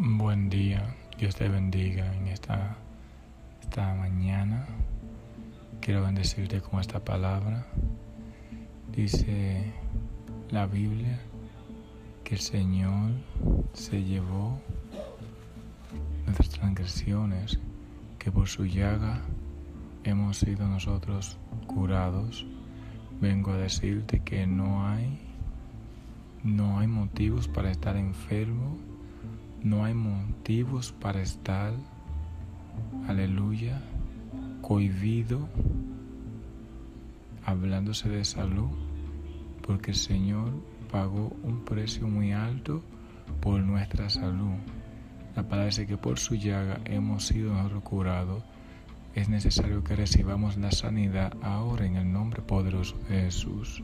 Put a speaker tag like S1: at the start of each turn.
S1: Buen día, Dios te bendiga en esta, esta mañana. Quiero bendecirte con esta palabra. Dice la Biblia que el Señor se llevó nuestras transgresiones, que por su llaga hemos sido nosotros curados. Vengo a decirte que no hay no hay motivos para estar enfermo, no hay motivos para estar, aleluya, cohibido, hablándose de salud, porque el Señor pagó un precio muy alto por nuestra salud. La palabra dice que por su llaga hemos sido curados. Es necesario que recibamos la sanidad ahora en el nombre poderoso de Jesús.